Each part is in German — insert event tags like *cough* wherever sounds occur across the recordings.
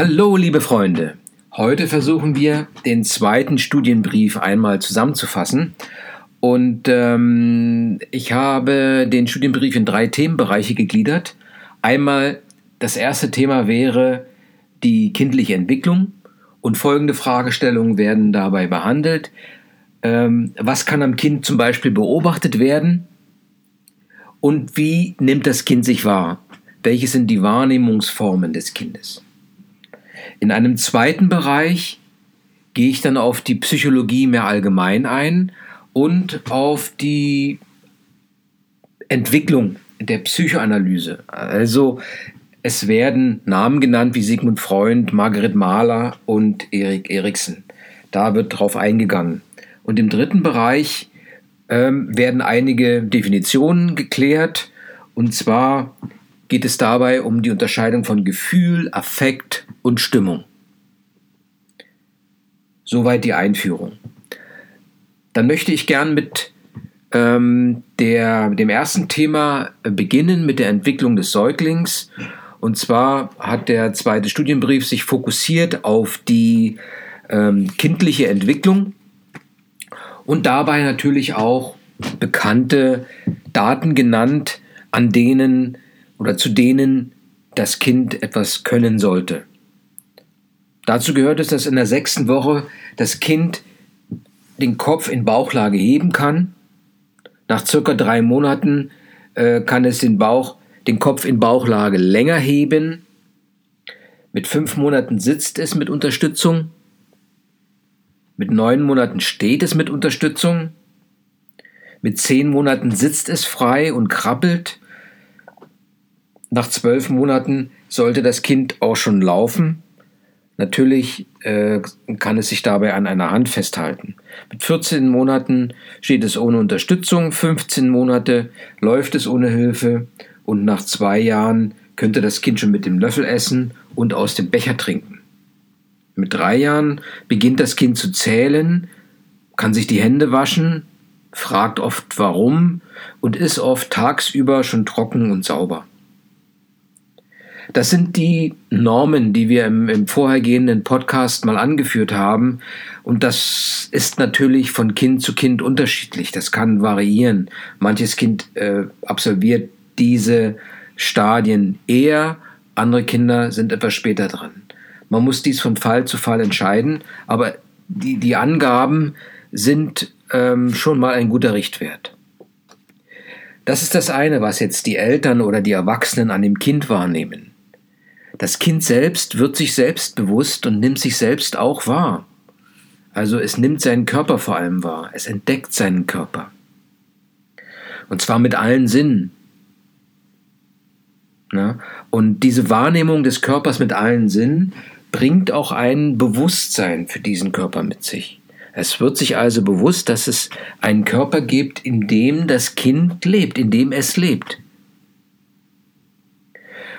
Hallo, liebe Freunde. Heute versuchen wir, den zweiten Studienbrief einmal zusammenzufassen. Und ähm, ich habe den Studienbrief in drei Themenbereiche gegliedert. Einmal das erste Thema wäre die kindliche Entwicklung und folgende Fragestellungen werden dabei behandelt. Ähm, was kann am Kind zum Beispiel beobachtet werden? Und wie nimmt das Kind sich wahr? Welche sind die Wahrnehmungsformen des Kindes? In einem zweiten Bereich gehe ich dann auf die Psychologie mehr allgemein ein und auf die Entwicklung der Psychoanalyse. Also es werden Namen genannt wie Sigmund Freund, Margaret Mahler und Erik Eriksen. Da wird drauf eingegangen. Und im dritten Bereich ähm, werden einige Definitionen geklärt. Und zwar geht es dabei um die Unterscheidung von Gefühl, Affekt und Stimmung. Soweit die Einführung. Dann möchte ich gern mit ähm, der, dem ersten Thema beginnen, mit der Entwicklung des Säuglings. Und zwar hat der zweite Studienbrief sich fokussiert auf die ähm, kindliche Entwicklung und dabei natürlich auch bekannte Daten genannt, an denen oder zu denen das Kind etwas können sollte. Dazu gehört es, dass in der sechsten Woche das Kind den Kopf in Bauchlage heben kann. Nach circa drei Monaten äh, kann es den Bauch, den Kopf in Bauchlage länger heben. Mit fünf Monaten sitzt es mit Unterstützung. Mit neun Monaten steht es mit Unterstützung. Mit zehn Monaten sitzt es frei und krabbelt. Nach zwölf Monaten sollte das Kind auch schon laufen. Natürlich äh, kann es sich dabei an einer Hand festhalten. Mit 14 Monaten steht es ohne Unterstützung, 15 Monate läuft es ohne Hilfe und nach zwei Jahren könnte das Kind schon mit dem Löffel essen und aus dem Becher trinken. Mit drei Jahren beginnt das Kind zu zählen, kann sich die Hände waschen, fragt oft warum und ist oft tagsüber schon trocken und sauber. Das sind die Normen, die wir im, im vorhergehenden Podcast mal angeführt haben. Und das ist natürlich von Kind zu Kind unterschiedlich. Das kann variieren. Manches Kind äh, absolviert diese Stadien eher, andere Kinder sind etwas später dran. Man muss dies von Fall zu Fall entscheiden, aber die, die Angaben sind ähm, schon mal ein guter Richtwert. Das ist das eine, was jetzt die Eltern oder die Erwachsenen an dem Kind wahrnehmen. Das Kind selbst wird sich selbst bewusst und nimmt sich selbst auch wahr. Also es nimmt seinen Körper vor allem wahr, es entdeckt seinen Körper. Und zwar mit allen Sinnen. Na? Und diese Wahrnehmung des Körpers mit allen Sinnen bringt auch ein Bewusstsein für diesen Körper mit sich. Es wird sich also bewusst, dass es einen Körper gibt, in dem das Kind lebt, in dem es lebt.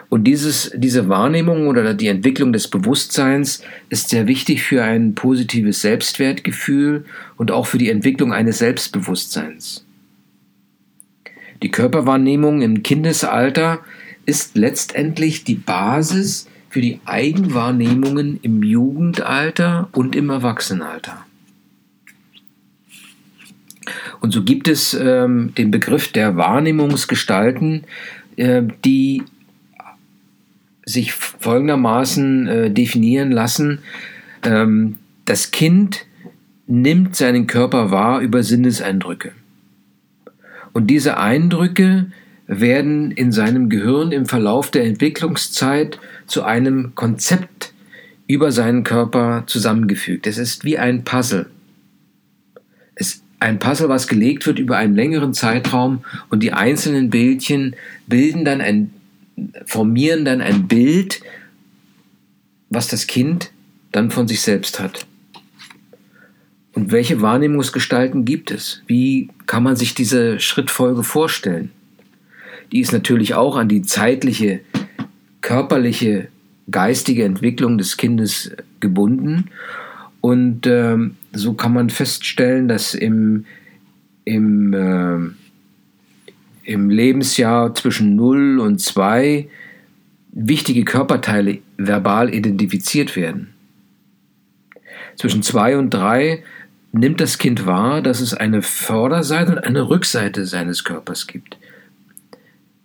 Und dieses, diese Wahrnehmung oder die Entwicklung des Bewusstseins ist sehr wichtig für ein positives Selbstwertgefühl und auch für die Entwicklung eines Selbstbewusstseins. Die Körperwahrnehmung im Kindesalter ist letztendlich die Basis für die Eigenwahrnehmungen im Jugendalter und im Erwachsenenalter. Und so gibt es ähm, den Begriff der Wahrnehmungsgestalten, äh, die sich folgendermaßen äh, definieren lassen. Ähm, das Kind nimmt seinen Körper wahr über Sinneseindrücke. Und diese Eindrücke werden in seinem Gehirn im Verlauf der Entwicklungszeit zu einem Konzept über seinen Körper zusammengefügt. Es ist wie ein Puzzle. Es ein Puzzle, was gelegt wird über einen längeren Zeitraum und die einzelnen Bildchen bilden dann ein, formieren dann ein Bild, was das Kind dann von sich selbst hat. Und welche Wahrnehmungsgestalten gibt es? Wie kann man sich diese Schrittfolge vorstellen? die ist natürlich auch an die zeitliche, körperliche, geistige Entwicklung des Kindes gebunden. Und ähm, so kann man feststellen, dass im, im, äh, im Lebensjahr zwischen 0 und 2 wichtige Körperteile verbal identifiziert werden. Zwischen zwei und drei nimmt das Kind wahr, dass es eine Vorderseite und eine Rückseite seines Körpers gibt.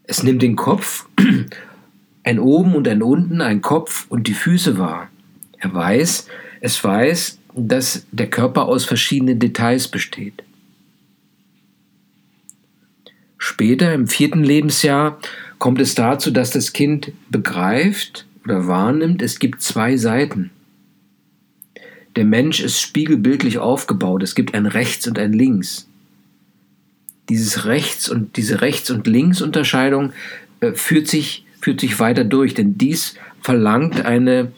Es nimmt den Kopf, *clears throat* ein oben und ein unten, ein Kopf und die Füße wahr. Er weiß, es weiß, dass der Körper aus verschiedenen Details besteht. Später, im vierten Lebensjahr, kommt es dazu, dass das Kind begreift oder wahrnimmt, es gibt zwei Seiten. Der Mensch ist spiegelbildlich aufgebaut. Es gibt ein Rechts und ein Links. Dieses Rechts und diese Rechts- und Linksunterscheidung äh, führt sich führt sich weiter durch, denn dies verlangt eine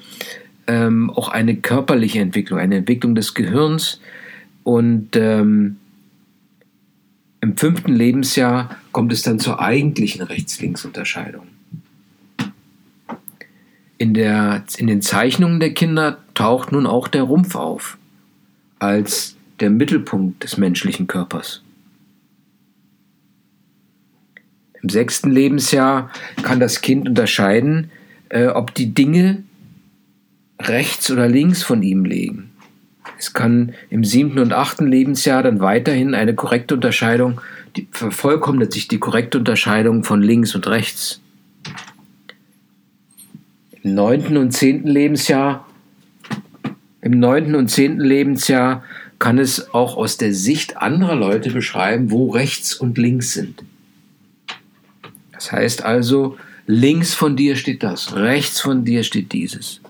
ähm, auch eine körperliche Entwicklung, eine Entwicklung des Gehirns und ähm, im fünften Lebensjahr kommt es dann zur eigentlichen Rechts-Links-Unterscheidung. In, der, in den Zeichnungen der Kinder taucht nun auch der Rumpf auf, als der Mittelpunkt des menschlichen Körpers. Im sechsten Lebensjahr kann das Kind unterscheiden, äh, ob die Dinge rechts oder links von ihm liegen. Es kann im siebten und achten Lebensjahr dann weiterhin eine korrekte Unterscheidung, die vervollkommnet sich die korrekte Unterscheidung von links und rechts. Im neunten und zehnten Lebensjahr, im neunten und zehnten Lebensjahr kann es auch aus der Sicht anderer Leute beschreiben, wo rechts und links sind. Das heißt also, links von dir steht das, rechts von dir steht dieses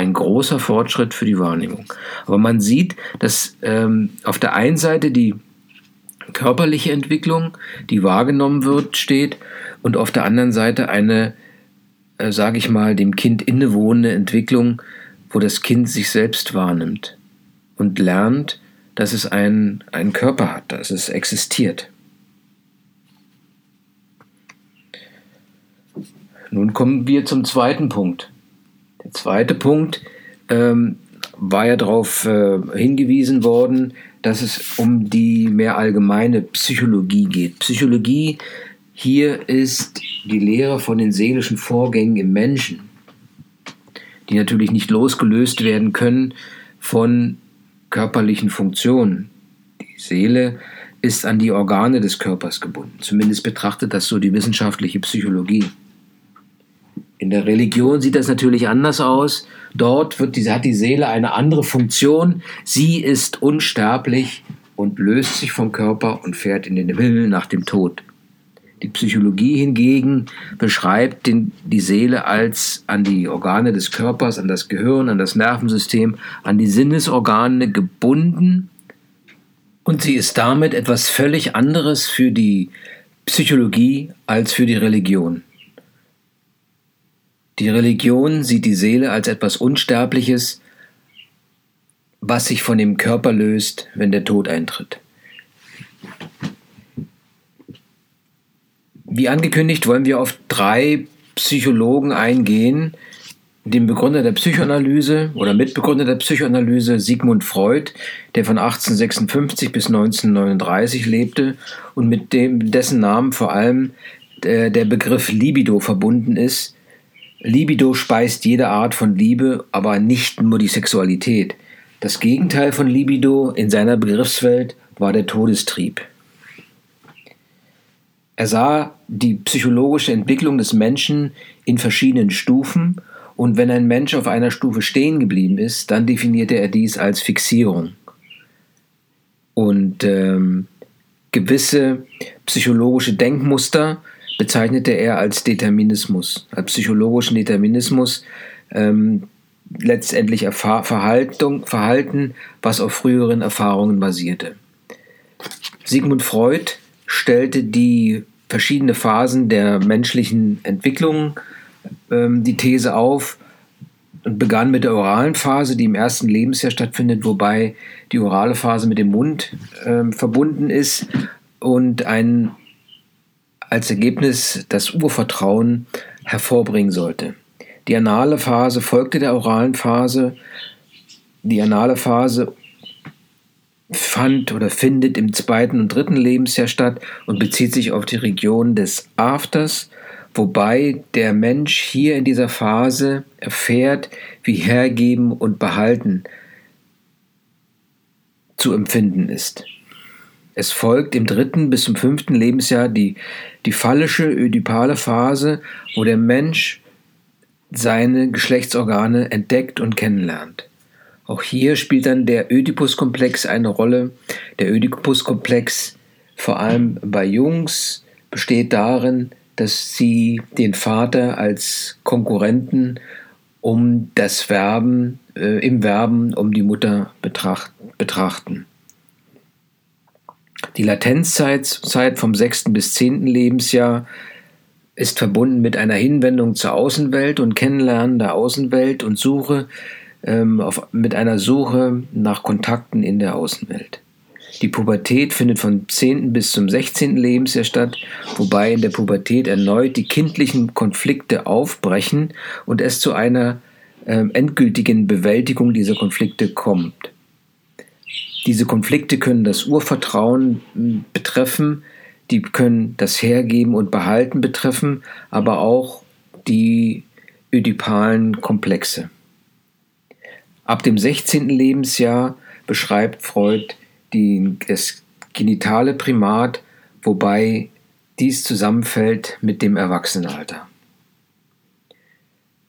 ein großer Fortschritt für die Wahrnehmung. Aber man sieht, dass ähm, auf der einen Seite die körperliche Entwicklung, die wahrgenommen wird, steht und auf der anderen Seite eine, äh, sage ich mal, dem Kind innewohnende Entwicklung, wo das Kind sich selbst wahrnimmt und lernt, dass es einen, einen Körper hat, dass es existiert. Nun kommen wir zum zweiten Punkt. Zweite Punkt ähm, war ja darauf äh, hingewiesen worden, dass es um die mehr allgemeine Psychologie geht. Psychologie hier ist die Lehre von den seelischen Vorgängen im Menschen, die natürlich nicht losgelöst werden können von körperlichen Funktionen. Die Seele ist an die Organe des Körpers gebunden. Zumindest betrachtet das so die wissenschaftliche Psychologie. In der Religion sieht das natürlich anders aus. Dort wird die, hat die Seele eine andere Funktion. Sie ist unsterblich und löst sich vom Körper und fährt in den Himmel nach dem Tod. Die Psychologie hingegen beschreibt den, die Seele als an die Organe des Körpers, an das Gehirn, an das Nervensystem, an die Sinnesorgane gebunden und sie ist damit etwas völlig anderes für die Psychologie als für die Religion. Die Religion sieht die Seele als etwas Unsterbliches, was sich von dem Körper löst, wenn der Tod eintritt. Wie angekündigt wollen wir auf drei Psychologen eingehen. Den Begründer der Psychoanalyse oder Mitbegründer der Psychoanalyse Sigmund Freud, der von 1856 bis 1939 lebte und mit dem, dessen Namen vor allem der, der Begriff Libido verbunden ist, Libido speist jede Art von Liebe, aber nicht nur die Sexualität. Das Gegenteil von Libido in seiner Begriffswelt war der Todestrieb. Er sah die psychologische Entwicklung des Menschen in verschiedenen Stufen und wenn ein Mensch auf einer Stufe stehen geblieben ist, dann definierte er dies als Fixierung. Und ähm, gewisse psychologische Denkmuster bezeichnete er als Determinismus, als psychologischen Determinismus, ähm, letztendlich Verhaltung, Verhalten, was auf früheren Erfahrungen basierte. Sigmund Freud stellte die verschiedenen Phasen der menschlichen Entwicklung ähm, die These auf und begann mit der oralen Phase, die im ersten Lebensjahr stattfindet, wobei die orale Phase mit dem Mund äh, verbunden ist und ein als Ergebnis das Urvertrauen hervorbringen sollte. Die anale Phase folgte der oralen Phase. Die anale Phase fand oder findet im zweiten und dritten Lebensjahr statt und bezieht sich auf die Region des Afters, wobei der Mensch hier in dieser Phase erfährt, wie hergeben und behalten zu empfinden ist. Es folgt im dritten bis zum fünften Lebensjahr die, die phallische ödipale Phase, wo der Mensch seine Geschlechtsorgane entdeckt und kennenlernt. Auch hier spielt dann der Ödipus-Komplex eine Rolle. Der Ödipus-Komplex, vor allem bei Jungs, besteht darin, dass sie den Vater als Konkurrenten um das Verben, äh, im Verben um die Mutter betracht, betrachten. Die Latenzzeit Zeit vom sechsten bis zehnten Lebensjahr ist verbunden mit einer Hinwendung zur Außenwelt und Kennenlernen der Außenwelt und Suche ähm, auf, mit einer Suche nach Kontakten in der Außenwelt. Die Pubertät findet vom 10. bis zum 16. Lebensjahr statt, wobei in der Pubertät erneut die kindlichen Konflikte aufbrechen und es zu einer ähm, endgültigen Bewältigung dieser Konflikte kommt. Diese Konflikte können das Urvertrauen hm, betreffen, die können das Hergeben und Behalten betreffen, aber auch die ödipalen Komplexe. Ab dem 16. Lebensjahr beschreibt Freud die, das genitale Primat, wobei dies zusammenfällt mit dem Erwachsenenalter.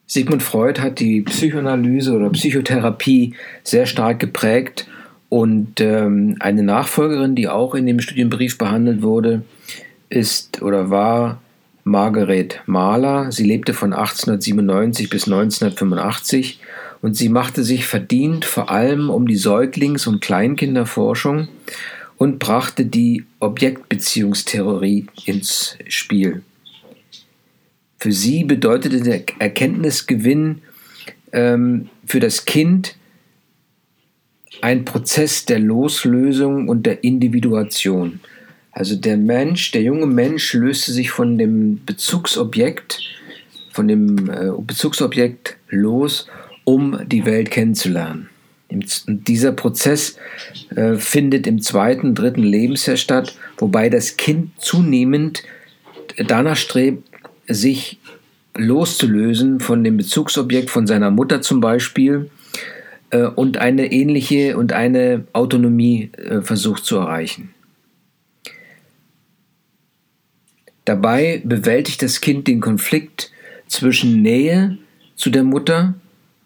Sigmund Freud hat die Psychoanalyse oder Psychotherapie sehr stark geprägt und ähm, eine Nachfolgerin, die auch in dem Studienbrief behandelt wurde, ist oder war Margaret Mahler. Sie lebte von 1897 bis 1985 und sie machte sich verdient vor allem um die Säuglings- und Kleinkinderforschung und brachte die Objektbeziehungstheorie ins Spiel. Für sie bedeutete der Erkenntnisgewinn ähm, für das Kind ein Prozess der Loslösung und der Individuation. Also der Mensch, der junge Mensch löste sich von dem Bezugsobjekt, von dem äh, Bezugsobjekt los, um die Welt kennenzulernen. Und dieser Prozess äh, findet im zweiten, dritten Lebensjahr statt, wobei das Kind zunehmend danach strebt, sich loszulösen von dem Bezugsobjekt, von seiner Mutter zum Beispiel, äh, und eine ähnliche und eine Autonomie äh, versucht zu erreichen. Dabei bewältigt das Kind den Konflikt zwischen Nähe zu der Mutter,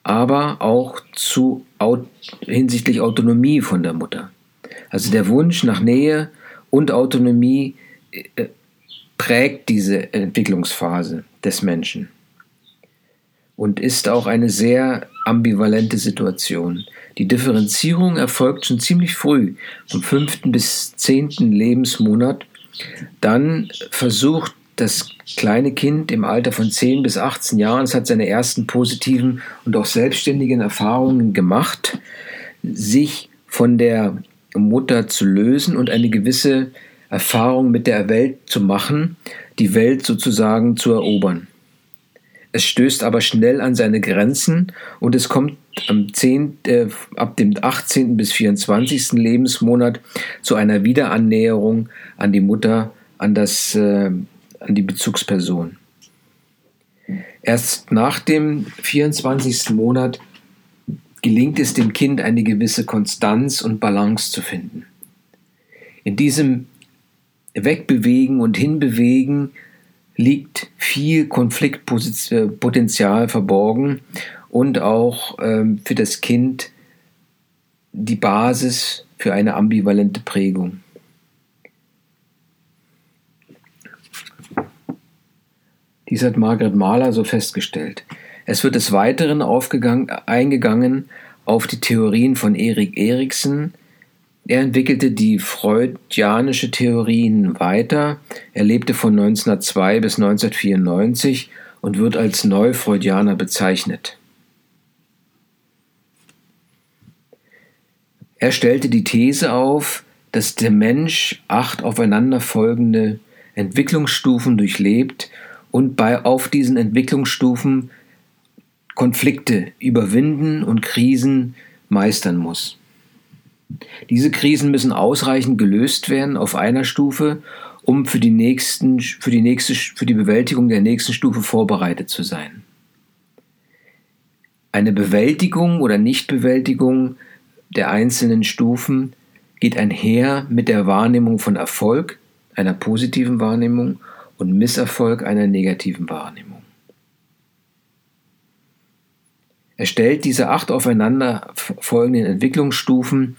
aber auch zu, hinsichtlich Autonomie von der Mutter. Also der Wunsch nach Nähe und Autonomie äh, prägt diese Entwicklungsphase des Menschen und ist auch eine sehr ambivalente Situation. Die Differenzierung erfolgt schon ziemlich früh, vom fünften bis zehnten Lebensmonat. Dann versucht das kleine Kind im Alter von 10 bis 18 Jahren, es hat seine ersten positiven und auch selbstständigen Erfahrungen gemacht, sich von der Mutter zu lösen und eine gewisse Erfahrung mit der Welt zu machen, die Welt sozusagen zu erobern. Es stößt aber schnell an seine Grenzen und es kommt am 10, äh, ab dem 18. bis 24. Lebensmonat zu einer Wiederannäherung an die Mutter, an, das, äh, an die Bezugsperson. Erst nach dem 24. Monat gelingt es dem Kind, eine gewisse Konstanz und Balance zu finden. In diesem Wegbewegen und Hinbewegen liegt viel Konfliktpotenzial verborgen und auch ähm, für das Kind die Basis für eine ambivalente Prägung. Dies hat Margaret Mahler so festgestellt. Es wird des Weiteren eingegangen auf die Theorien von Erik Eriksen, er entwickelte die freudianische Theorien weiter. Er lebte von 1902 bis 1994 und wird als Neufreudianer bezeichnet. Er stellte die These auf, dass der Mensch acht aufeinanderfolgende Entwicklungsstufen durchlebt und bei, auf diesen Entwicklungsstufen Konflikte überwinden und Krisen meistern muss. Diese Krisen müssen ausreichend gelöst werden auf einer Stufe, um für die, nächsten, für, die nächste, für die Bewältigung der nächsten Stufe vorbereitet zu sein. Eine Bewältigung oder Nichtbewältigung der einzelnen Stufen geht einher mit der Wahrnehmung von Erfolg, einer positiven Wahrnehmung, und Misserfolg einer negativen Wahrnehmung. Er stellt diese acht aufeinander folgenden Entwicklungsstufen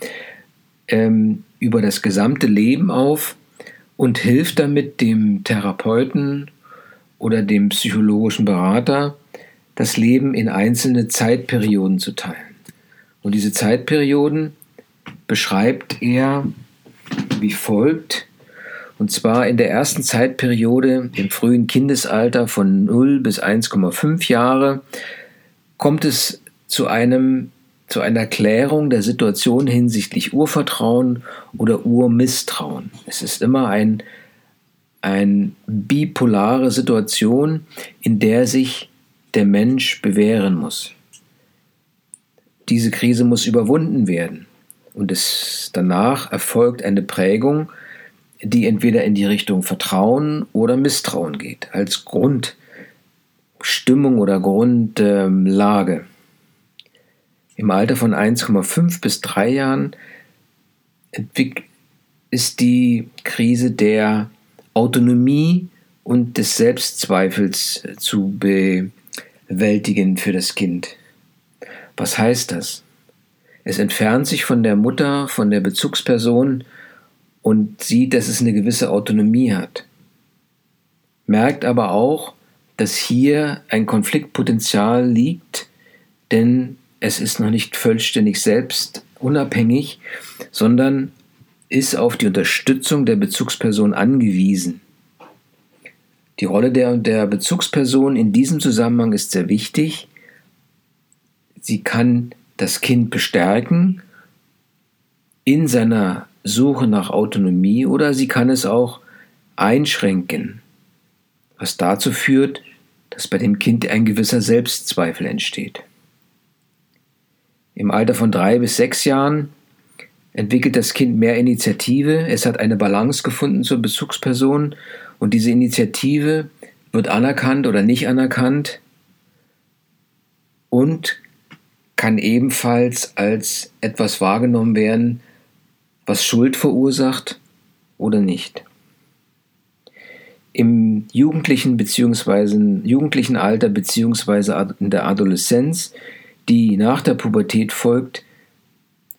ähm, über das gesamte Leben auf und hilft damit dem Therapeuten oder dem psychologischen Berater, das Leben in einzelne Zeitperioden zu teilen. Und diese Zeitperioden beschreibt er wie folgt. Und zwar in der ersten Zeitperiode im frühen Kindesalter von 0 bis 1,5 Jahre kommt es zu einem zu einer Klärung der Situation hinsichtlich Urvertrauen oder Urmisstrauen. Es ist immer ein, eine bipolare Situation, in der sich der Mensch bewähren muss. Diese Krise muss überwunden werden und es danach erfolgt eine Prägung, die entweder in die Richtung Vertrauen oder Misstrauen geht, als Grundstimmung oder Grundlage. Ähm, im Alter von 1,5 bis 3 Jahren ist die Krise der Autonomie und des Selbstzweifels äh, zu bewältigen für das Kind. Was heißt das? Es entfernt sich von der Mutter, von der Bezugsperson und sieht, dass es eine gewisse Autonomie hat. Merkt aber auch, dass hier ein Konfliktpotenzial liegt, denn es ist noch nicht vollständig selbst unabhängig, sondern ist auf die Unterstützung der Bezugsperson angewiesen. Die Rolle der, der Bezugsperson in diesem Zusammenhang ist sehr wichtig. Sie kann das Kind bestärken in seiner Suche nach Autonomie oder sie kann es auch einschränken, was dazu führt, dass bei dem Kind ein gewisser Selbstzweifel entsteht. Im Alter von drei bis sechs Jahren entwickelt das Kind mehr Initiative, es hat eine Balance gefunden zur Bezugsperson und diese Initiative wird anerkannt oder nicht anerkannt und kann ebenfalls als etwas wahrgenommen werden, was Schuld verursacht oder nicht. Im jugendlichen bzw. jugendlichen Alter bzw. in der Adoleszenz die nach der Pubertät folgt,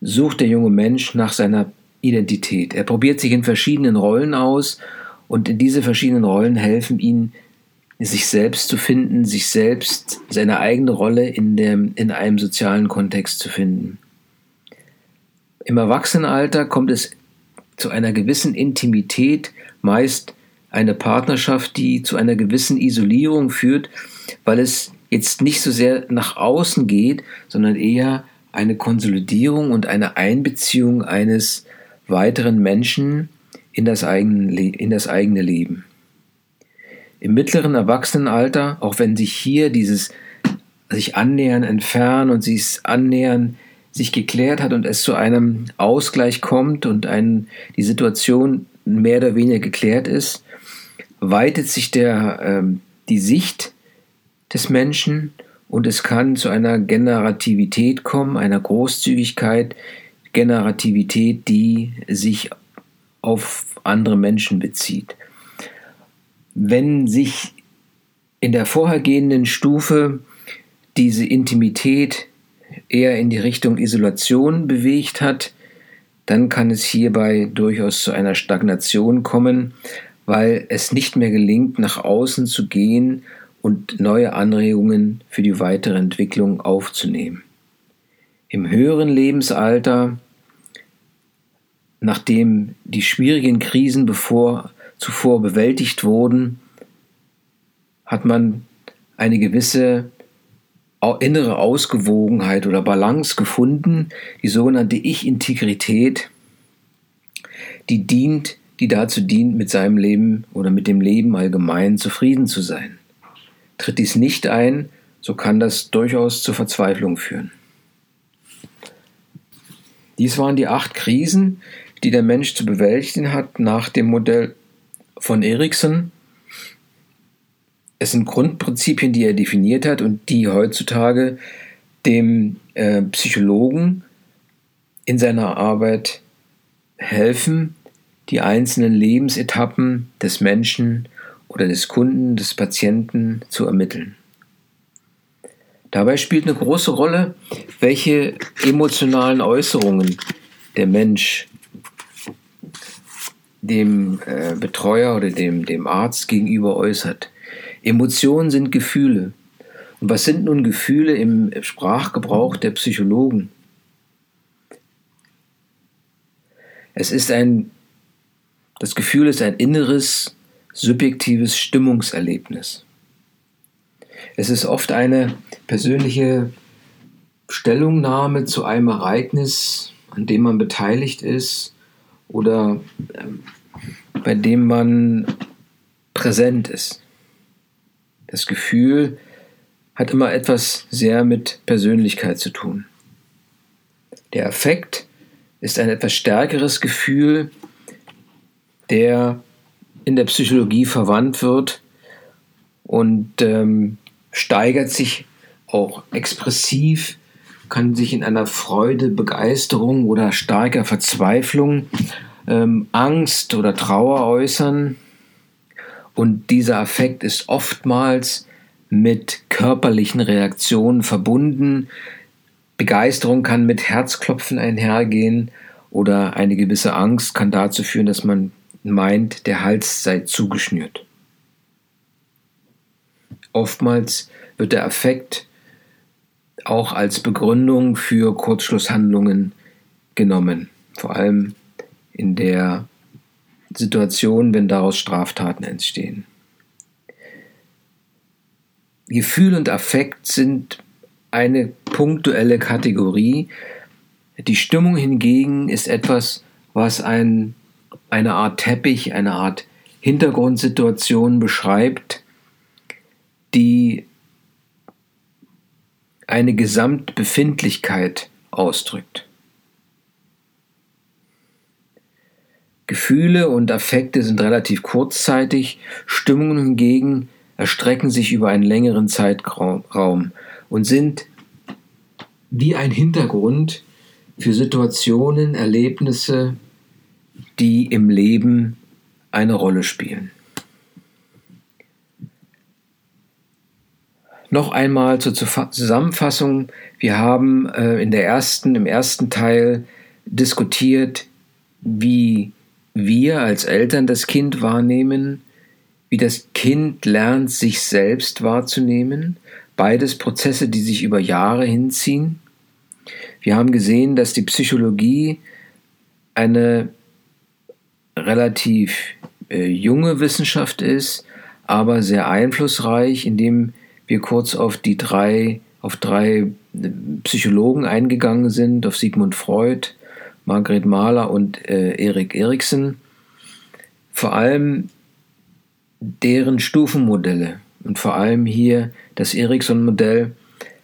sucht der junge Mensch nach seiner Identität. Er probiert sich in verschiedenen Rollen aus und diese verschiedenen Rollen helfen ihm, sich selbst zu finden, sich selbst, seine eigene Rolle in, dem, in einem sozialen Kontext zu finden. Im Erwachsenenalter kommt es zu einer gewissen Intimität, meist eine Partnerschaft, die zu einer gewissen Isolierung führt, weil es jetzt nicht so sehr nach außen geht, sondern eher eine Konsolidierung und eine Einbeziehung eines weiteren Menschen in das eigene, in das eigene Leben. Im mittleren Erwachsenenalter, auch wenn sich hier dieses sich annähern, entfernen und sich annähern sich geklärt hat und es zu einem Ausgleich kommt und ein, die Situation mehr oder weniger geklärt ist, weitet sich der, ähm, die Sicht des Menschen und es kann zu einer Generativität kommen, einer Großzügigkeit, Generativität, die sich auf andere Menschen bezieht. Wenn sich in der vorhergehenden Stufe diese Intimität eher in die Richtung Isolation bewegt hat, dann kann es hierbei durchaus zu einer Stagnation kommen, weil es nicht mehr gelingt, nach außen zu gehen und neue Anregungen für die weitere Entwicklung aufzunehmen. Im höheren Lebensalter, nachdem die schwierigen Krisen bevor, zuvor bewältigt wurden, hat man eine gewisse innere Ausgewogenheit oder Balance gefunden, die sogenannte Ich-Integrität, die dient, die dazu dient, mit seinem Leben oder mit dem Leben allgemein zufrieden zu sein. Tritt dies nicht ein, so kann das durchaus zur Verzweiflung führen. Dies waren die acht Krisen, die der Mensch zu bewältigen hat nach dem Modell von Erikson. Es sind Grundprinzipien, die er definiert hat und die heutzutage dem äh, Psychologen in seiner Arbeit helfen, die einzelnen Lebensetappen des Menschen oder des Kunden, des Patienten zu ermitteln. Dabei spielt eine große Rolle, welche emotionalen Äußerungen der Mensch dem äh, Betreuer oder dem, dem Arzt gegenüber äußert. Emotionen sind Gefühle. Und was sind nun Gefühle im Sprachgebrauch der Psychologen? Es ist ein, das Gefühl ist ein inneres, subjektives Stimmungserlebnis. Es ist oft eine persönliche Stellungnahme zu einem Ereignis, an dem man beteiligt ist oder ähm, bei dem man präsent ist. Das Gefühl hat immer etwas sehr mit Persönlichkeit zu tun. Der Affekt ist ein etwas stärkeres Gefühl, der in der Psychologie verwandt wird und ähm, steigert sich auch expressiv, kann sich in einer Freude, Begeisterung oder starker Verzweiflung, ähm, Angst oder Trauer äußern. Und dieser Affekt ist oftmals mit körperlichen Reaktionen verbunden. Begeisterung kann mit Herzklopfen einhergehen oder eine gewisse Angst kann dazu führen, dass man meint, der Hals sei zugeschnürt. Oftmals wird der Affekt auch als Begründung für Kurzschlusshandlungen genommen, vor allem in der Situation, wenn daraus Straftaten entstehen. Gefühl und Affekt sind eine punktuelle Kategorie. Die Stimmung hingegen ist etwas, was ein, eine Art Teppich, eine Art Hintergrundsituation beschreibt, die eine Gesamtbefindlichkeit ausdrückt. Gefühle und Affekte sind relativ kurzzeitig, Stimmungen hingegen erstrecken sich über einen längeren Zeitraum und sind wie ein Hintergrund für Situationen, Erlebnisse, die im Leben eine Rolle spielen. Noch einmal zur Zusammenfassung. Wir haben äh, in der ersten, im ersten Teil diskutiert, wie wir als Eltern das Kind wahrnehmen, wie das Kind lernt, sich selbst wahrzunehmen. Beides Prozesse, die sich über Jahre hinziehen. Wir haben gesehen, dass die Psychologie eine relativ äh, junge Wissenschaft ist, aber sehr einflussreich, indem wir kurz auf die drei, auf drei äh, Psychologen eingegangen sind, auf Sigmund Freud, Margret Mahler und äh, Erik Eriksen. Vor allem deren Stufenmodelle und vor allem hier das Erikson-Modell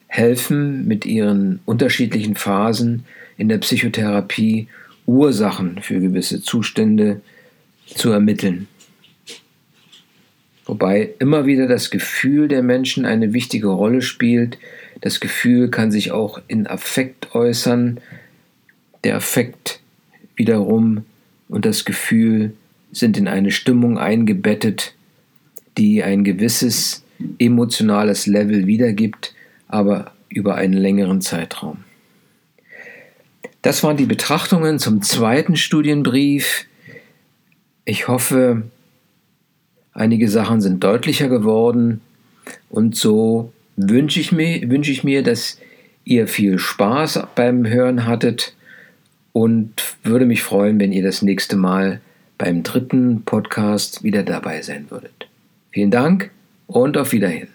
helfen mit ihren unterschiedlichen Phasen in der Psychotherapie Ursachen für gewisse Zustände zu ermitteln. Wobei immer wieder das Gefühl der Menschen eine wichtige Rolle spielt. Das Gefühl kann sich auch in Affekt äußern. Der Affekt wiederum und das Gefühl sind in eine Stimmung eingebettet, die ein gewisses emotionales Level wiedergibt, aber über einen längeren Zeitraum. Das waren die Betrachtungen zum zweiten Studienbrief. Ich hoffe, Einige Sachen sind deutlicher geworden und so wünsche ich mir, wünsche ich mir, dass ihr viel Spaß beim Hören hattet und würde mich freuen, wenn ihr das nächste Mal beim dritten Podcast wieder dabei sein würdet. Vielen Dank und auf Wiederhin.